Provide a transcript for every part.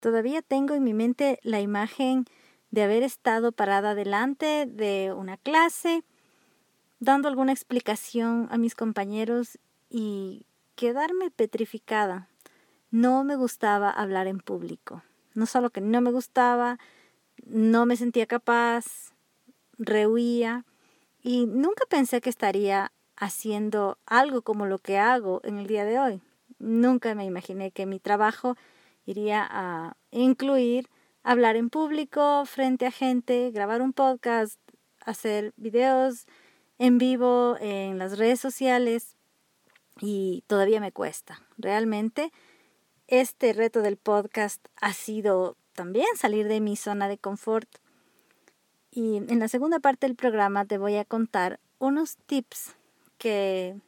Todavía tengo en mi mente la imagen de haber estado parada delante de una clase, dando alguna explicación a mis compañeros y quedarme petrificada. No me gustaba hablar en público. No solo que no me gustaba, no me sentía capaz, rehuía y nunca pensé que estaría haciendo algo como lo que hago en el día de hoy. Nunca me imaginé que mi trabajo iría a incluir hablar en público, frente a gente, grabar un podcast, hacer videos en vivo en las redes sociales y todavía me cuesta. Realmente este reto del podcast ha sido también salir de mi zona de confort. Y en la segunda parte del programa te voy a contar unos tips que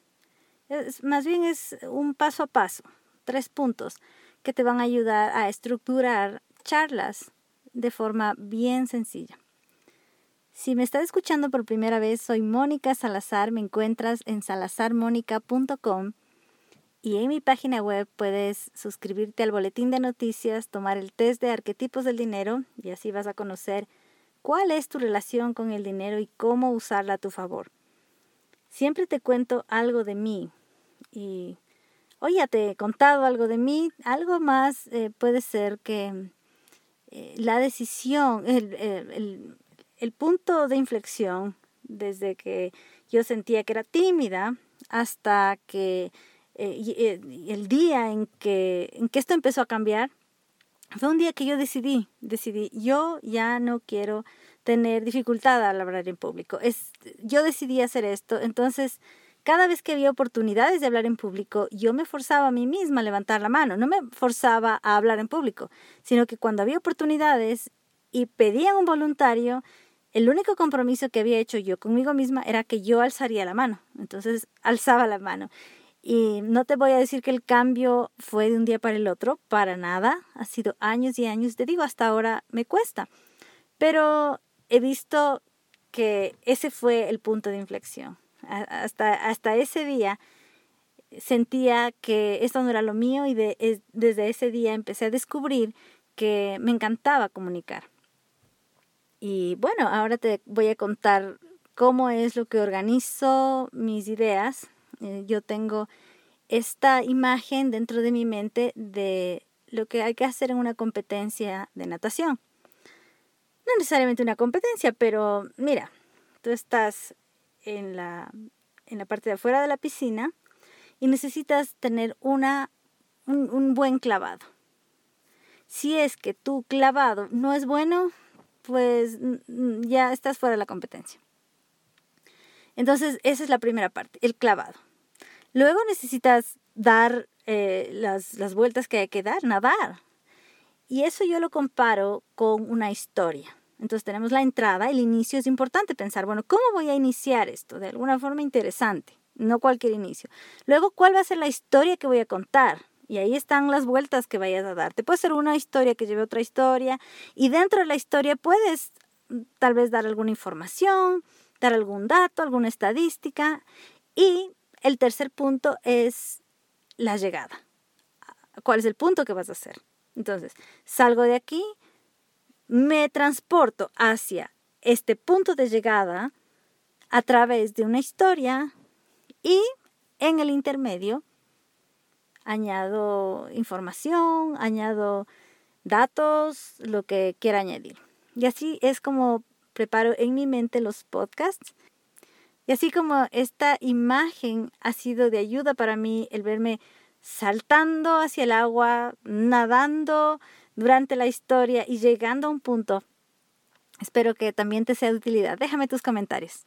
más bien es un paso a paso, tres puntos que te van a ayudar a estructurar charlas de forma bien sencilla. Si me estás escuchando por primera vez, soy Mónica Salazar, me encuentras en salazarmónica.com y en mi página web puedes suscribirte al boletín de noticias, tomar el test de arquetipos del dinero y así vas a conocer cuál es tu relación con el dinero y cómo usarla a tu favor. Siempre te cuento algo de mí y hoy te he contado algo de mí, algo más eh, puede ser que eh, la decisión, el, el, el punto de inflexión desde que yo sentía que era tímida hasta que eh, el día en que, en que esto empezó a cambiar, fue un día que yo decidí, decidí, yo ya no quiero tener dificultad al hablar en público. Es, yo decidí hacer esto, entonces cada vez que había oportunidades de hablar en público, yo me forzaba a mí misma a levantar la mano, no me forzaba a hablar en público, sino que cuando había oportunidades y pedían un voluntario, el único compromiso que había hecho yo conmigo misma era que yo alzaría la mano. Entonces alzaba la mano. Y no te voy a decir que el cambio fue de un día para el otro, para nada. Ha sido años y años. Te digo, hasta ahora me cuesta. Pero he visto que ese fue el punto de inflexión hasta, hasta ese día sentía que esto no era lo mío y de, desde ese día empecé a descubrir que me encantaba comunicar. Y bueno, ahora te voy a contar cómo es lo que organizo mis ideas. Eh, yo tengo esta imagen dentro de mi mente de lo que hay que hacer en una competencia de natación. No necesariamente una competencia, pero mira, tú estás en la, en la parte de afuera de la piscina y necesitas tener una, un, buen clavado. Si es que tu clavado no es bueno, pues ya estás fuera de la competencia. Entonces, esa es la primera parte, el clavado. Luego necesitas dar eh, las, las vueltas que hay que dar, nadar. Y eso yo lo comparo con una historia. Entonces tenemos la entrada, el inicio es importante pensar, bueno, ¿cómo voy a iniciar esto? De alguna forma interesante, no cualquier inicio. Luego, ¿cuál va a ser la historia que voy a contar? Y ahí están las vueltas que vayas a dar. Te puede ser una historia que lleve otra historia y dentro de la historia puedes tal vez dar alguna información, dar algún dato, alguna estadística. Y el tercer punto es la llegada. ¿Cuál es el punto que vas a hacer? Entonces, salgo de aquí, me transporto hacia este punto de llegada a través de una historia y en el intermedio añado información, añado datos, lo que quiera añadir. Y así es como preparo en mi mente los podcasts. Y así como esta imagen ha sido de ayuda para mí, el verme saltando hacia el agua, nadando, durante la historia y llegando a un punto. Espero que también te sea de utilidad. Déjame tus comentarios.